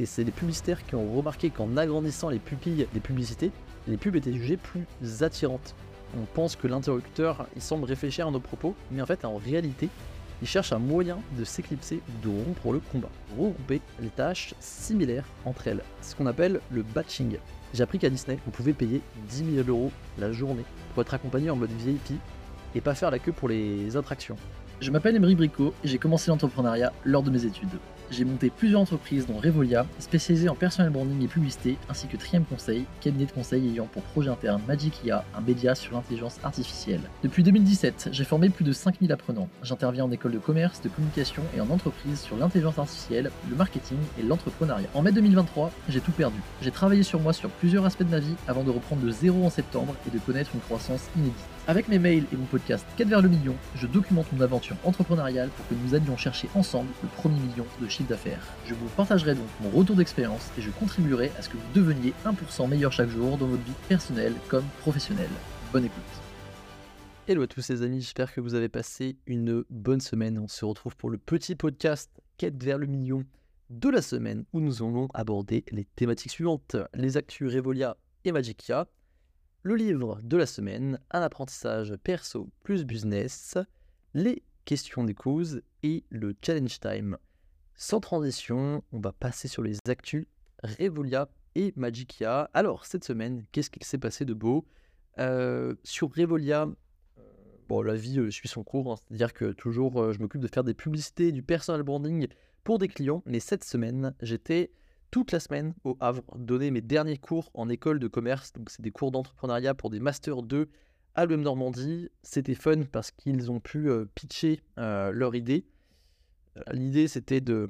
et c'est les publicitaires qui ont remarqué qu'en agrandissant les pupilles des publicités, les pubs étaient jugées plus attirantes. On pense que l'interlocuteur, il semble réfléchir à nos propos, mais en fait, en réalité, il cherche un moyen de s'éclipser ou de rompre le combat. Regrouper les tâches similaires entre elles. Ce qu'on appelle le batching. J'ai appris qu'à Disney, vous pouvez payer 10 000 euros la journée pour être accompagné en mode VIP et pas faire la queue pour les attractions. Je m'appelle Emery Bricot et j'ai commencé l'entrepreneuriat lors de mes études. J'ai monté plusieurs entreprises dont Revolia, spécialisée en personal branding et publicité, ainsi que Trium Conseil, cabinet de conseil ayant pour projet interne Magic IA, un média sur l'intelligence artificielle. Depuis 2017, j'ai formé plus de 5000 apprenants. J'interviens en école de commerce, de communication et en entreprise sur l'intelligence artificielle, le marketing et l'entrepreneuriat. En mai 2023, j'ai tout perdu. J'ai travaillé sur moi sur plusieurs aspects de ma vie avant de reprendre de zéro en septembre et de connaître une croissance inédite. Avec mes mails et mon podcast 4 vers le million, je documente mon aventure entrepreneuriale pour que nous allions chercher ensemble le premier million de chiffre d'affaires. Je vous partagerai donc mon retour d'expérience et je contribuerai à ce que vous deveniez 1% meilleur chaque jour dans votre vie personnelle comme professionnelle. Bonne écoute. Hello à tous les amis, j'espère que vous avez passé une bonne semaine. On se retrouve pour le petit podcast Quête vers le million de la semaine où nous allons aborder les thématiques suivantes les actus Revolia et Magicia, le livre de la semaine, un apprentissage perso plus business, les questions des causes et le challenge time. Sans transition, on va passer sur les actus Revolia et Magicia. Alors, cette semaine, qu'est-ce qu'il s'est passé de beau? Euh, Sur Revolia, euh, bon, la vie euh, suit son cours, hein. c'est-à-dire que toujours je m'occupe de faire des publicités, du personal branding pour des clients, mais cette semaine, j'étais toute la semaine au Havre, donner mes derniers cours en école de commerce. Donc, c'est des cours d'entrepreneuriat pour des Master 2 à l'UM Normandie. C'était fun parce qu'ils ont pu euh, pitcher euh, leur idée. Euh, l'idée, c'était de,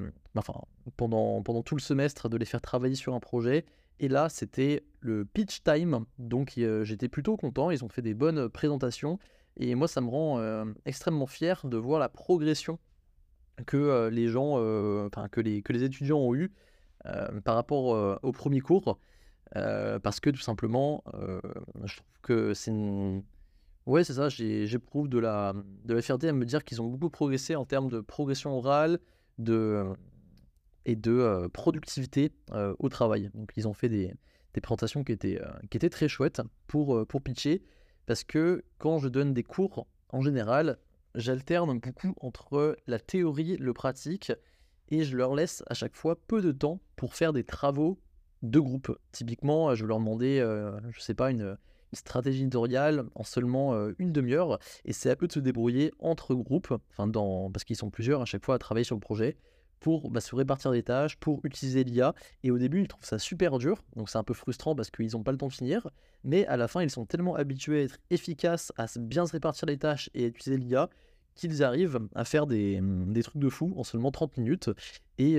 pendant, tout le semestre, de les faire travailler sur un projet. Et là, c'était le pitch time. Donc, j'étais plutôt content. Ils ont fait des bonnes présentations. Et moi, ça me rend extrêmement fier de voir la progression que les gens, enfin, que les, que les étudiants ont eu euh, par rapport euh, au premier cours, euh, parce que tout simplement, je trouve que c'est une... Ouais, c'est ça, j'éprouve de la, de à me dire qu'ils ont beaucoup progressé en termes de progression orale de, et de productivité au travail. Donc, ils ont fait des, des présentations qui étaient, qui étaient très chouettes pour, pour pitcher, parce que quand je donne des cours, en général, j'alterne beaucoup entre la théorie, le pratique, et je leur laisse à chaque fois peu de temps pour faire des travaux de groupe. Typiquement, je leur demandais, euh, je sais pas, une, stratégie éditoriale en seulement euh, une demi-heure, et c'est à eux de se débrouiller entre groupes, enfin parce qu'ils sont plusieurs à chaque fois à travailler sur le projet, pour bah, se répartir des tâches, pour utiliser l'IA. Et au début, ils trouvent ça super dur, donc c'est un peu frustrant parce qu'ils n'ont pas le temps de finir. Mais à la fin, ils sont tellement habitués à être efficaces, à bien se répartir les tâches et à utiliser l'IA qu'ils arrivent à faire des, mmh, des, trucs de fou en seulement 30 minutes. Et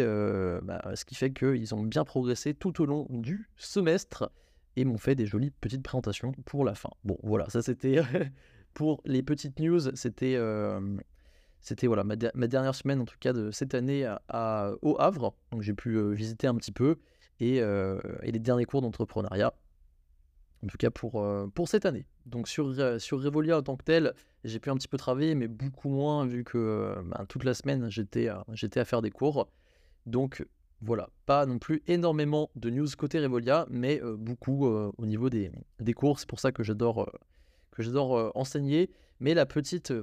bah, ce qui fait qu'ils ont bien progressé tout au long du semestre et m'ont fait des jolies petites présentations pour la fin. Bon, voilà, ça c'était pour les petites news. C'était voilà, ma, dernière semaine en tout cas de cette année à, au Havre. Donc j'ai pu visiter un petit peu et les derniers cours d'entrepreneuriat en tout cas pour, euh, cette année. Donc sur, euh, sur Revolia en tant que tel, j'ai pu un petit peu travailler, mais beaucoup moins vu que euh, ben, toute la semaine j'étais à faire des cours. Donc voilà, pas non plus énormément de news côté Revolia, mais beaucoup au niveau des, cours. C'est pour ça que j'adore que j'adore enseigner. Mais la petite,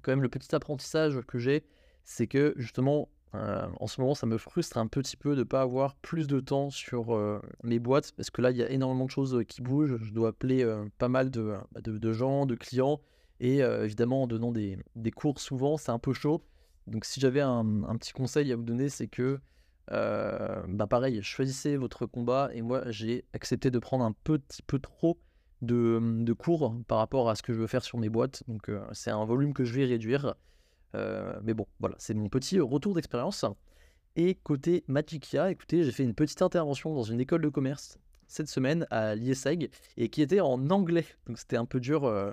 quand le petit apprentissage que j'ai, c'est que justement euh, en ce moment, ça me frustre un petit peu de ne pas avoir plus de temps sur euh, mes boîtes, parce que là, il y a énormément de choses euh, qui bougent. Je dois appeler pas mal de, gens, de clients, et évidemment, en donnant des, cours souvent, c'est un peu chaud. Donc, si j'avais un, petit conseil à vous donner, c'est que, bah pareil, choisissez votre combat, et moi, j'ai accepté de prendre un petit peu trop de, cours par rapport à ce que je veux faire sur mes boîtes. Donc, c'est un volume que je vais réduire. Euh, mais bon, voilà, c'est mon petit retour d'expérience. Et côté Magicia, écoutez, j'ai fait une petite intervention dans une école de commerce cette semaine à l'IESEG et qui était en anglais. Donc c'était un peu dur. Euh,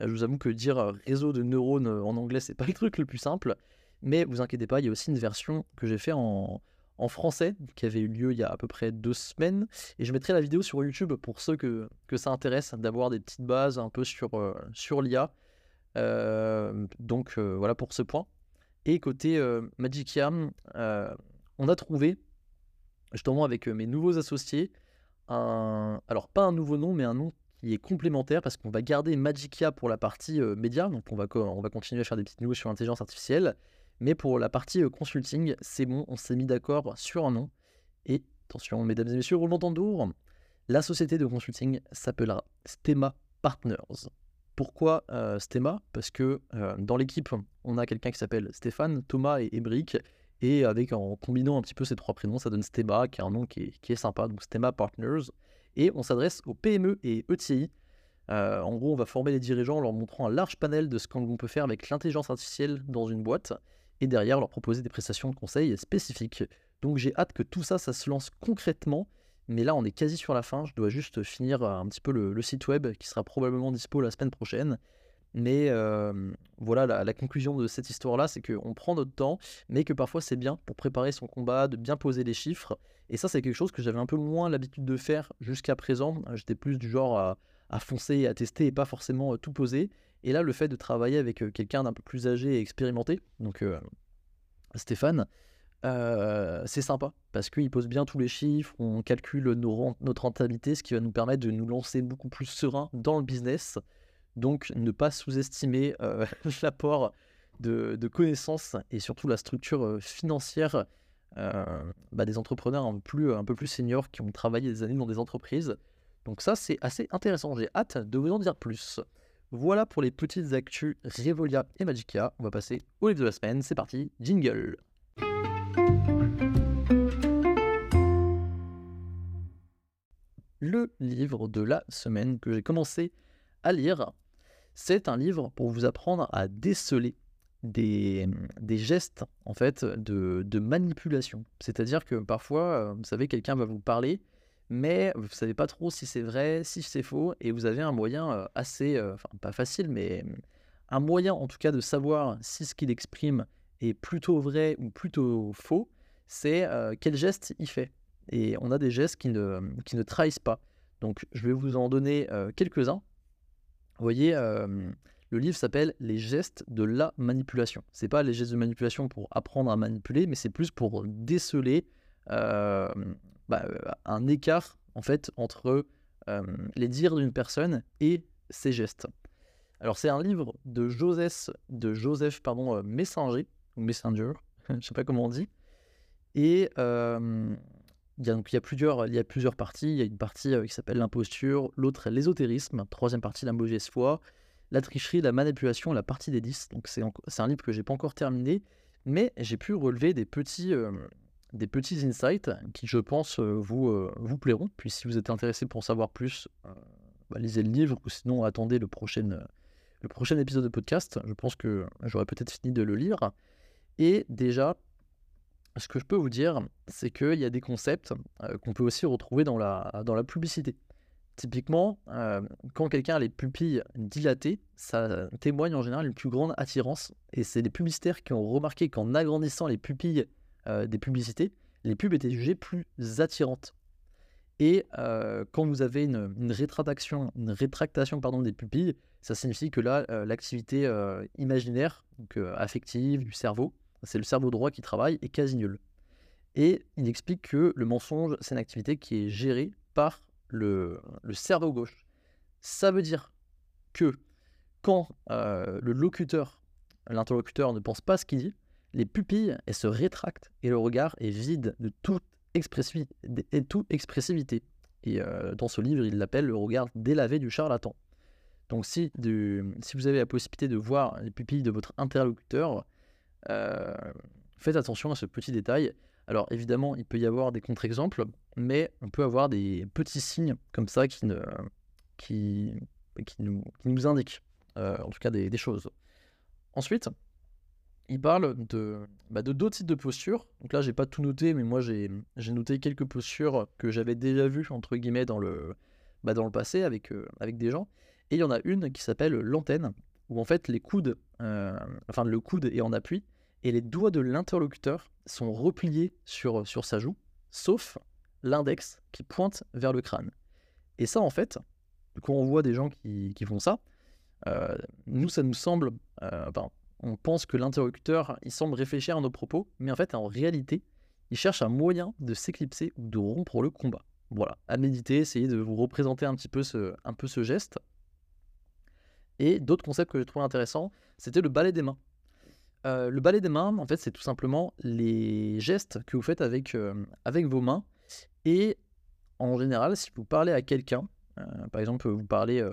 je vous avoue que dire euh, réseau de neurones en anglais, c'est pas le truc le plus simple. Mais vous inquiétez pas, il y a aussi une version que j'ai fait en, français qui avait eu lieu il y a à peu près deux semaines. Et je mettrai la vidéo sur YouTube pour ceux que, ça intéresse d'avoir des petites bases un peu sur, sur l'IA. Euh, donc euh, voilà pour ce point. Et côté euh, Magicia, on a trouvé justement avec mes nouveaux associés, un... alors pas un nouveau nom, mais un nom qui est complémentaire parce qu'on va garder Magicia pour la partie média, donc on va, on va continuer à faire des petites news sur l'intelligence artificielle, mais pour la partie consulting, c'est bon, on s'est mis d'accord sur un nom. Et attention, mesdames et messieurs, roulement tambour, la société de consulting s'appellera Stema Partners. Pourquoi euh, Stema Parce que euh, dans l'équipe, on a quelqu'un qui s'appelle Stéphane, Thomas et Ébric. Et avec, en combinant un petit peu ces trois prénoms, ça donne Stema, qui est un nom qui est, sympa, donc Stema Partners. Et on s'adresse aux PME et ETI. Euh, en gros, on va former les dirigeants en leur montrant un large panel de ce qu'on peut faire avec l'intelligence artificielle dans une boîte. Et derrière, leur proposer des prestations de conseil spécifiques. Donc j'ai hâte que tout ça, ça se lance concrètement. Mais là, on est quasi sur la fin. Je dois juste finir euh, un petit peu le, site web qui sera probablement dispo la semaine prochaine. Mais euh, voilà, la, conclusion de cette histoire-là, c'est qu'on prend notre temps, mais que parfois c'est bien pour préparer son combat, de bien poser les chiffres. Et ça, c'est quelque chose que j'avais un peu moins l'habitude de faire jusqu'à présent. J'étais plus du genre à, foncer à tester et pas forcément euh, tout poser. Et là, le fait de travailler avec quelqu'un d'un peu plus âgé et expérimenté, donc Stéphane, euh, c'est sympa parce qu'il pose bien tous les chiffres, on calcule notre rentabilité, ce qui va nous permettre de nous lancer beaucoup plus serein dans le business. Donc ne pas sous-estimer euh, l'apport de, connaissances et surtout la structure euh, financière bah, des entrepreneurs un peu, plus, seniors qui ont travaillé des années dans des entreprises. Donc ça c'est assez intéressant, j'ai hâte de vous en dire plus. Voilà pour les petites actus Revolia et Magica. On va passer au livre de la semaine, c'est parti, jingle le livre de la semaine que j'ai commencé à lire. C'est un livre pour vous apprendre à déceler des, gestes en fait de, manipulation. C'est-à-dire que parfois, euh, vous savez, quelqu'un va vous parler, mais vous ne savez pas trop si c'est vrai, si c'est faux, et vous avez un moyen euh, assez, euh, enfin pas facile, mais un moyen en tout cas de savoir si ce qu'il exprime est plutôt vrai ou plutôt faux, c'est quel geste il fait et on a des gestes qui ne, qui ne trahissent pas. Donc je vais vous en donner euh, quelques-uns. Vous voyez, euh, le livre s'appelle Les gestes de la manipulation. C'est pas les gestes de manipulation pour apprendre à manipuler, mais c'est plus pour déceler euh, bah, un écart en fait entre les dires d'une personne et ses gestes. Alors c'est un livre de Joseph, de Joseph pardon, Messenger, ou Messenger, je sais pas comment on dit. Et il y, a, donc, il, y a plusieurs, il y a plusieurs parties. Il y a une partie euh, qui s'appelle l'imposture, l'autre l'ésotérisme, troisième partie la mauvaise foi, la tricherie, la manipulation, la partie des 10. Donc c'est, un livre que j'ai pas encore terminé, mais j'ai pu relever des petits, euh, des petits insights qui, je pense, euh, vous, vous plairont. Puis si vous êtes intéressé pour en savoir plus, bah, lisez le livre ou sinon attendez le prochain, le prochain épisode de podcast. Je pense que j'aurais peut-être fini de le lire. Et déjà, ce que je peux vous dire, c'est qu'il y a des concepts euh, qu'on peut aussi retrouver dans la, dans la publicité. Typiquement, euh, quand quelqu'un a les pupilles dilatées, ça témoigne en général une plus grande attirance. Et c'est les publicitaires qui ont remarqué qu'en agrandissant les pupilles euh, des publicités, les pubs étaient jugées plus attirantes. Et quand vous avez une, rétractation, une rétractation des pupilles, ça signifie que là, l'activité imaginaire, donc affective du cerveau, c'est le cerveau droit qui travaille, est quasi nul. Et il explique que le mensonge, c'est une activité qui est gérée par le, cerveau gauche. Ça veut dire que quand euh, le locuteur, l'interlocuteur ne pense pas ce qu'il dit, les pupilles, elles se rétractent et le regard est vide de toute, expressivité. Et, toute expressivité. et euh, dans ce livre, il l'appelle le regard délavé du charlatan. Donc si, si vous avez la possibilité de voir les pupilles de votre interlocuteur, faites attention à ce petit détail. Alors évidemment, il peut y avoir des contre-exemples, mais on peut avoir des petits signes comme ça qui, nous, indiquent euh, en tout cas des, choses. Ensuite, il parle de bah, d'autres types de postures. Donc là, j'ai pas tout noté, mais moi j'ai noté quelques postures que j'avais déjà vues entre guillemets dans le bah, passé avec euh, avec des gens. Et il y en a une qui s'appelle l'antenne, où en fait les coudes, enfin le coude est en appui et les doigts de l'interlocuteur sont repliés sur, sur sa joue, sauf l'index qui pointe vers le crâne. Et ça, en fait, quand on voit des gens qui, font ça, euh, nous, ça nous semble, euh, on pense que l'interlocuteur, il semble réfléchir à nos propos, mais en fait, en réalité, il cherche un moyen de s'éclipser ou de rompre le combat. Voilà, à méditer, essayez de vous représenter un petit peu ce, peu ce geste. Et d'autres concepts que j'ai trouvé intéressants, c'était le balai des mains. Euh, le balai des mains, en fait, c'est tout simplement les gestes que vous faites avec, euh, vos mains. Et en général, si vous parlez à quelqu'un, euh, par exemple, vous parlez,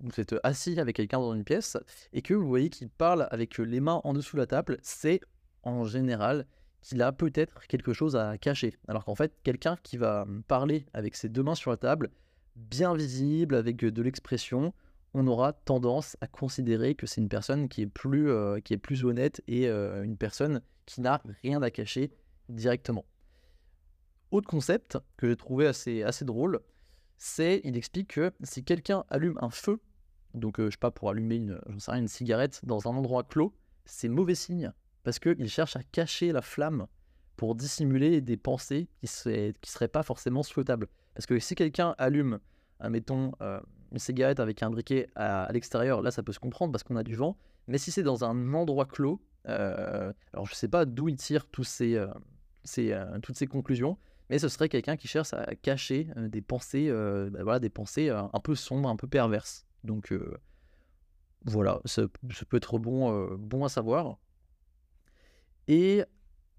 vous êtes assis avec quelqu'un dans une pièce et que vous voyez qu'il parle avec les mains en dessous de la table, c'est en général qu'il a peut-être quelque chose à cacher. Alors qu'en fait, quelqu'un qui va parler avec ses deux mains sur la table, bien visible, avec de l'expression, on aura tendance à considérer que c'est une personne qui est plus, euh, qui est plus honnête et euh, une personne qui n'a rien à cacher directement. Autre concept que j'ai trouvé assez, assez drôle, c'est il explique que si quelqu'un allume un feu, donc euh, je sais pas pour allumer une, sais rien, une cigarette dans un endroit clos, c'est mauvais signe parce qu'il cherche à cacher la flamme pour dissimuler des pensées qui ne seraient pas forcément souhaitables. Parce que si quelqu'un allume, admettons, une cigarette avec un briquet à, l'extérieur, là ça peut se comprendre parce qu'on a du vent. Mais si c'est dans un endroit clos, euh, alors je sais pas d'où il tire tous ces, euh, euh, toutes ces conclusions, mais ce serait quelqu'un qui cherche à cacher des pensées, bah voilà, des pensées un peu sombres, un peu perverses. Donc voilà, ça, peut être bon, bon à savoir. Et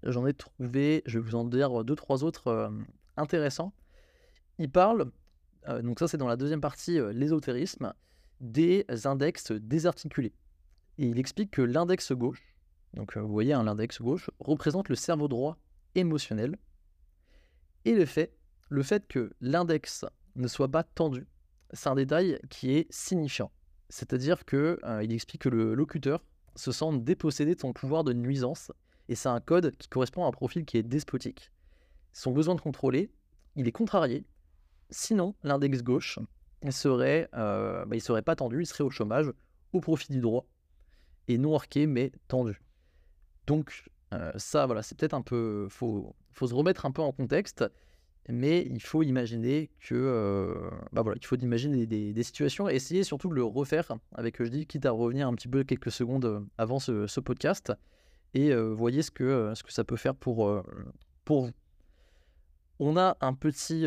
j'en ai trouvé, je vais vous en dire deux, trois autres intéressants. Il parle euh, donc ça c'est dans la deuxième partie, euh, l'ésotérisme, des index désarticulés. Et il explique que l'index gauche, donc euh, vous voyez, l'index gauche, représente le cerveau droit émotionnel. Et le fait, le fait que l'index ne soit pas tendu, c'est un détail qui est signifiant. C'est-à-dire qu'il il explique que le locuteur se sent dépossédé de son pouvoir de nuisance, et c'est un code qui correspond à un profil qui est despotique. Son besoin de contrôler, il est contrarié, Sinon, l'index gauche serait, euh, bah, il serait pas tendu, il serait au chômage au profit du droit et non arqué mais tendu. Donc euh, ça, voilà, c'est peut-être un peu, faut, faut se remettre un peu en contexte, mais il faut imaginer que, euh, bah voilà, il faut imaginer des, situations et essayer surtout de le refaire avec, je dis, quitte à revenir un petit peu quelques secondes avant ce, podcast et voyez ce que, ce que ça peut faire pour, pour vous. On a un petit,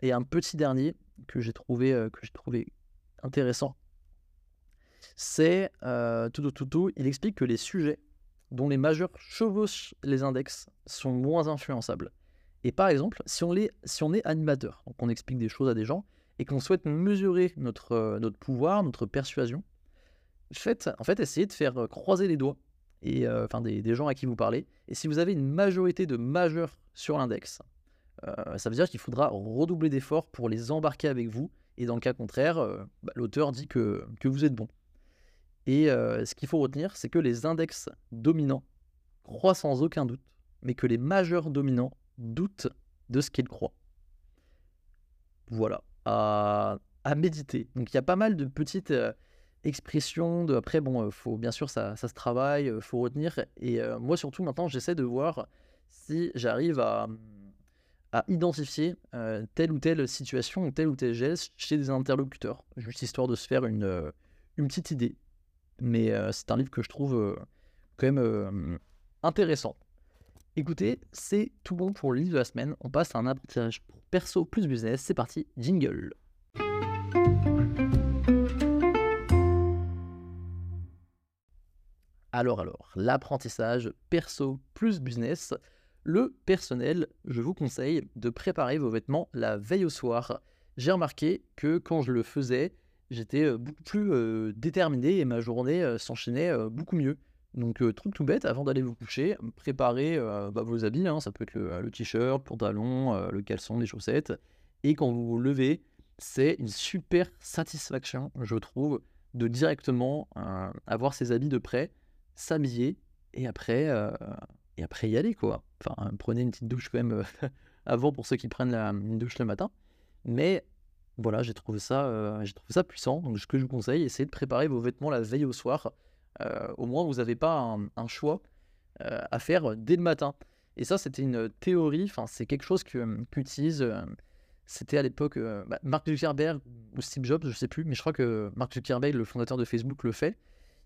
et un petit dernier que j'ai trouvé, euh, intéressant, c'est euh, tout, tout, tout, il explique que les sujets dont les majeurs chevauchent les index sont moins influençables. Et par exemple, si on, est, animateur, donc on explique des choses à des gens, et qu'on souhaite mesurer notre, euh, pouvoir, notre persuasion, faites, en fait, essayez de faire croiser les doigts et, enfin, des, des, gens à qui vous parlez. Et si vous avez une majorité de majeurs sur l'index, euh, ça veut dire qu'il faudra redoubler d'efforts pour les embarquer avec vous. Et dans le cas contraire, euh, bah, l'auteur dit que, que, vous êtes bon. Et euh, ce qu'il faut retenir, c'est que les index dominants croient sans aucun doute, mais que les majeurs dominants doutent de ce qu'ils croient. Voilà, à, méditer. Donc il y a pas mal de petites expressions. Après, bon, faut, bien sûr, ça, ça se travaille, faut retenir. Et moi, surtout, maintenant, j'essaie de voir si j'arrive à à identifier euh, telle ou telle situation ou tel ou tel geste chez des interlocuteurs, juste histoire de se faire une, euh, une petite idée. Mais euh, c'est un livre que je trouve quand même intéressant. Écoutez, c'est tout bon pour le livre de la semaine. On passe à un apprentissage pour perso plus business. C'est parti, jingle. Alors alors, l'apprentissage perso plus business. Le personnel, je vous conseille de préparer vos vêtements la veille au soir. J'ai remarqué que quand je le faisais, j'étais euh, beaucoup plus euh, déterminé et ma journée euh, s'enchaînait beaucoup mieux. Donc, truc tout bête, avant d'aller vous coucher, préparez bah, vos habits, hein. ça peut être le, t-shirt, le pantalon, le caleçon, les chaussettes. Et quand vous vous levez, c'est une super satisfaction, je trouve, de directement avoir ses habits de près, s'habiller et après et après y aller, quoi. Enfin, prenez une petite douche quand même euh, avant pour ceux qui prennent la, une douche le matin. Mais voilà, j'ai trouvé, ça, euh, j'ai trouvé ça puissant. Donc, ce que je vous conseille, essayez de préparer vos vêtements la veille au soir. Euh, au moins, vous n'avez pas un, choix à faire dès le matin. Et ça, c'était une théorie, enfin, c'est quelque chose qu'utilise. c'était à l'époque bah, Mark Zuckerberg ou Steve Jobs, je sais plus, mais je crois que Mark Zuckerberg, le fondateur de Facebook, le fait.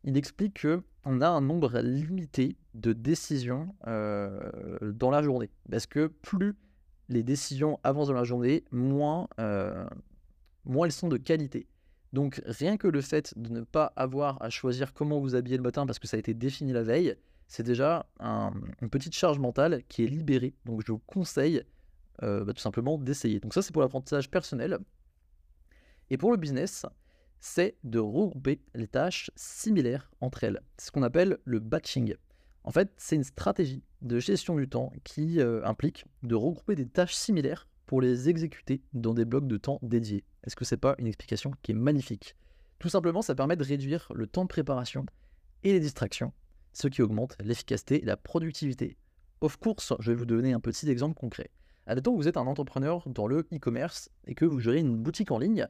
Il explique qu'on a un nombre limité de décisions dans la journée. Parce que plus les décisions avancent dans la journée, moins, moins elles sont de qualité. Donc rien que le fait de ne pas avoir à choisir comment vous habiller le matin parce que ça a été défini la veille, c'est déjà une petite charge mentale qui est libérée. Donc je vous conseille bah, tout simplement d'essayer. Donc ça c'est pour l'apprentissage personnel. Et pour le business, c'est de regrouper les tâches similaires entre elles. C'est ce qu'on appelle le batching. En fait, c'est une stratégie de gestion du temps qui euh, implique de regrouper des tâches similaires pour les exécuter dans des blocs de temps dédiés. Est-ce que c'est pas une explication qui est magnifique? Tout simplement, ça permet de réduire le temps de préparation et les distractions, ce qui augmente l'efficacité et la productivité. Of course, je vais vous donner un petit exemple concret. Admettons que vous êtes un entrepreneur dans le e-commerce et que vous gérez une boutique en ligne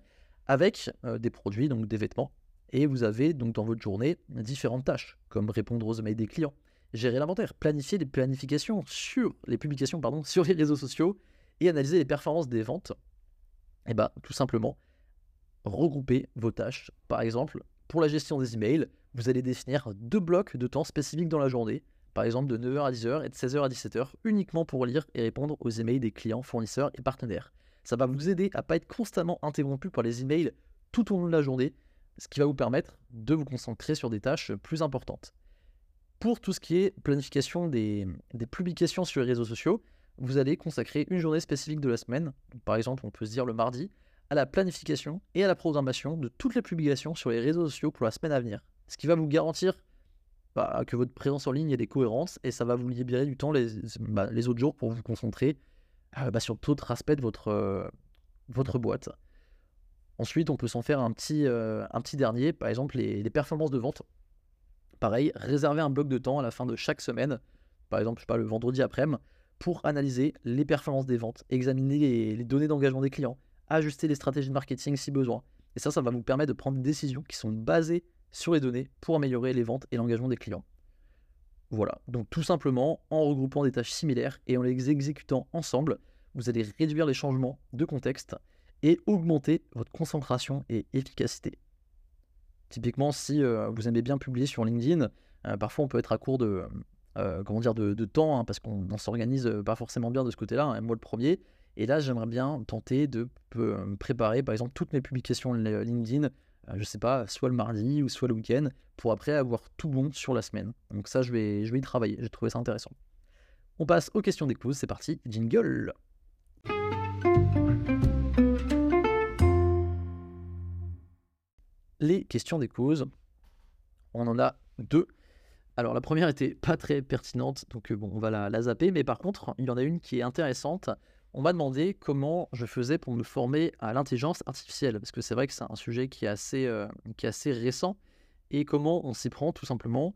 avec des produits, donc des vêtements. Et vous avez donc dans votre journée différentes tâches, comme répondre aux emails des clients, gérer l'inventaire, planifier les planifications sur les publications sur les réseaux sociaux et analyser les performances des ventes. Et bah tout simplement regrouper vos tâches. Par exemple, pour la gestion des emails, vous allez définir deux blocs de temps spécifiques dans la journée, par exemple de 9h à 10h et de 16h à 17h, uniquement pour lire et répondre aux emails des clients, fournisseurs et partenaires. Ça va vous aider à pas être constamment interrompu par les emails tout au long de la journée, ce qui va vous permettre de vous concentrer sur des tâches plus importantes. Pour tout ce qui est planification des, publications sur les réseaux sociaux, vous allez consacrer une journée spécifique de la semaine, par exemple on peut se dire le mardi, à la planification et à la programmation de toutes les publications sur les réseaux sociaux pour la semaine à venir. Ce qui va vous garantir bah, que votre présence en ligne ait des cohérences et ça va vous libérer du temps les, bah, les autres jours pour vous concentrer euh, bah, sur d'autres aspects de votre, euh, votre boîte. Ensuite, on peut s'en faire un petit, euh, un petit dernier, par exemple les, performances de vente. Pareil, réserver un bloc de temps à la fin de chaque semaine, par exemple, je sais pas, le vendredi après-midi, pour analyser les performances des ventes, examiner les, les données d'engagement des clients, ajuster les stratégies de marketing si besoin. Et ça, ça va vous permettre de prendre des décisions qui sont basées sur les données pour améliorer les ventes et l'engagement des clients. Voilà, donc tout simplement, en regroupant des tâches similaires et en les exécutant ensemble, vous allez réduire les changements de contexte et augmenter votre concentration et efficacité. Typiquement, si euh, vous aimez bien publier sur LinkedIn, euh, parfois on peut être à court de, euh, comment dire, de, temps, hein, parce qu'on ne s'organise pas forcément bien de ce côté-là, hein, moi le premier. Et là, j'aimerais bien tenter de préparer, par exemple, toutes mes publications LinkedIn je sais pas, soit le mardi ou soit le week-end, pour après avoir tout bon sur la semaine. Donc ça, je vais, y travailler, j'ai trouvé ça intéressant. On passe aux questions des d'écoute, c'est parti, jingle. Les questions des causes, on en a deux. Alors la première était pas très pertinente, donc euh, bon, on va la, la zapper, mais par contre, il y en a une qui est intéressante on m'a demandé comment je faisais pour me former à l'intelligence artificielle, parce que c'est vrai que c'est un sujet qui est assez, euh, récent, et comment on s'y prend tout simplement.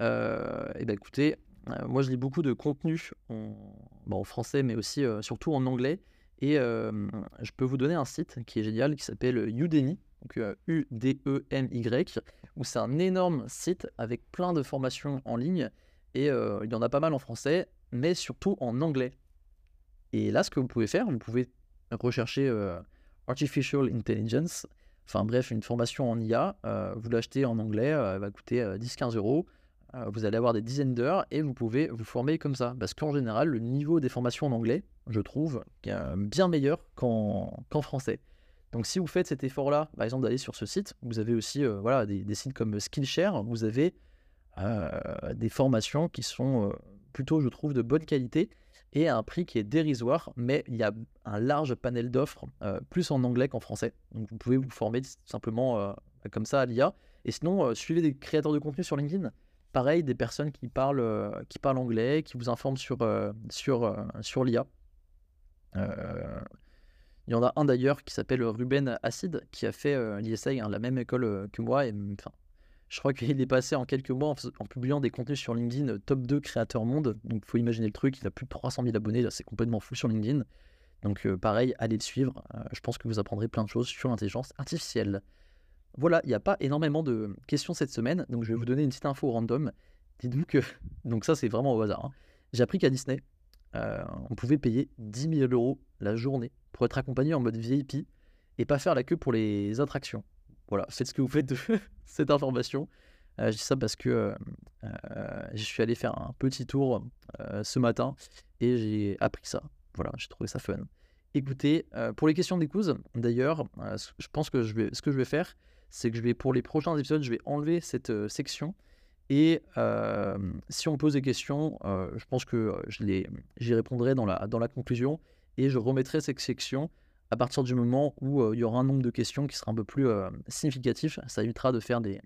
Euh, et ben écoutez, euh, moi je lis beaucoup de contenu en, en français, mais aussi surtout en anglais, et je peux vous donner un site qui est génial, qui s'appelle Udemy, donc U-D-E-M-Y, où c'est un énorme site avec plein de formations en ligne, et il y en a pas mal en français, mais surtout en anglais. Et là, ce que vous pouvez faire, vous pouvez rechercher euh, Artificial Intelligence, enfin bref, une formation en IA. Euh, vous l'achetez en anglais, euh, elle va coûter 10-15 euros. vous allez avoir des dizaines d'heures et vous pouvez vous former comme ça. Parce qu'en général, le niveau des formations en anglais, je trouve, est bien meilleur qu'en français. Donc si vous faites cet effort-là, par exemple d'aller sur ce site, vous avez aussi voilà, des, des, sites comme Skillshare, vous avez des formations qui sont plutôt, je trouve, de bonne qualité et à un prix qui est dérisoire, mais il y a un large panel d'offres, euh, plus en anglais qu'en français. Donc vous pouvez vous former simplement euh, comme ça à l'IA. Et sinon, euh, suivez des créateurs de contenu sur LinkedIn. Pareil, des personnes qui parlent, qui parlent anglais, qui vous informent sur, sur, sur l'IA. Il y en a un d'ailleurs qui s'appelle Ruben Acid, qui a fait l'ISA, hein, la même école que moi. Je crois qu'il est passé en quelques mois en, publiant des contenus sur LinkedIn euh, top 2 créateurs monde. Donc il faut imaginer le truc, il a plus de 300 000 abonnés, là c'est complètement fou sur LinkedIn. Donc euh, pareil, allez le suivre. Euh, je pense que vous apprendrez plein de choses sur l'intelligence artificielle. Voilà, il n'y a pas énormément de questions cette semaine, donc je vais vous donner une petite info random. Dites-vous que, donc ça c'est vraiment au hasard, hein. j'ai appris qu'à Disney, on pouvait payer 10 000 euros la journée pour être accompagné en mode VIP et pas faire la queue pour les attractions. Voilà, faites ce que vous faites de cette information. je dis ça parce que je suis allé faire un petit tour ce matin et j'ai appris ça. Voilà, j'ai trouvé ça fun. Écoutez, pour les questions des d'ailleurs, je pense que ce que je vais faire, c'est que je vais, pour les prochains épisodes, je vais enlever cette section. Et si on me pose des questions, je pense que j'y répondrai dans la, dans la conclusion et je remettrai cette section à partir du moment où il y aura un nombre de questions qui sera un peu plus significatif. Ça évitera de faire des,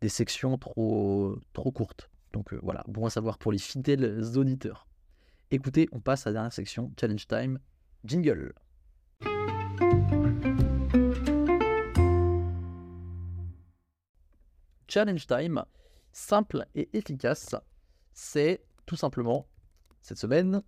des sections trop, trop courtes. Donc voilà, bon à savoir pour les fidèles auditeurs. Écoutez, on passe à la dernière section, Challenge Time, jingle. Challenge Time, simple et efficace, c'est tout simplement, cette semaine,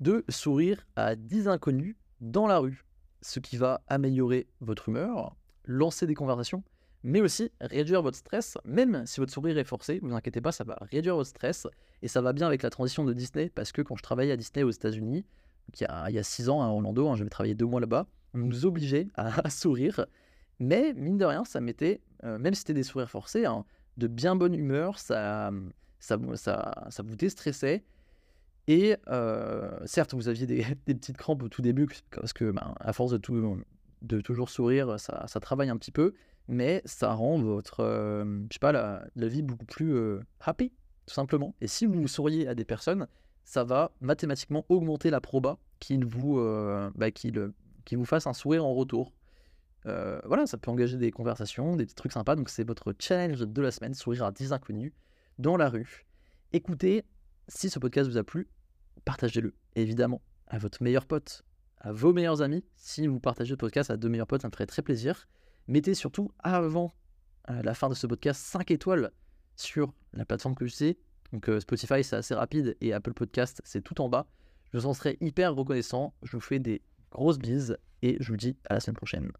de sourire à 10 inconnus dans la rue, ce qui va améliorer votre humeur, lancer des conversations, mais aussi réduire votre stress, même si votre sourire est forcé, vous inquiétez pas, ça va réduire votre stress, et ça va bien avec la transition de Disney, parce que quand je travaillais à Disney aux États-Unis, il y a 6 ans à Orlando, hein, j'avais travaillé deux mois là-bas, on nous obligeait à, sourire, mais mine de rien, ça mettait, euh, même si c'était des sourires forcés, hein, de bien bonne humeur, ça, ça, ça, ça vous déstressait, et euh, certes, vous aviez des, petites crampes au tout début, parce que ben, à force de, toujours sourire, ça, travaille un petit peu, mais ça rend votre, euh, je sais pas, la, vie beaucoup plus euh, happy, tout simplement. Et si vous souriez à des personnes, ça va mathématiquement augmenter la proba qu'il vous, euh, bah, vous fasse un sourire en retour. voilà, ça peut engager des conversations, des trucs sympas. Donc c'est votre challenge de la semaine, sourire à 10 inconnus dans la rue. Écoutez, si ce podcast vous a plu, partagez-le, évidemment, à votre meilleur pote, à vos meilleurs amis. Si vous partagez le podcast à deux meilleurs potes, ça me ferait très plaisir mettez surtout avant euh, la fin de ce podcast 5 étoiles sur la plateforme que je sais. Donc euh, Spotify c'est assez rapide et Apple Podcast c'est tout en bas. Je vous en serai hyper reconnaissant. Je vous fais des grosses bises et je vous dis à la semaine prochaine.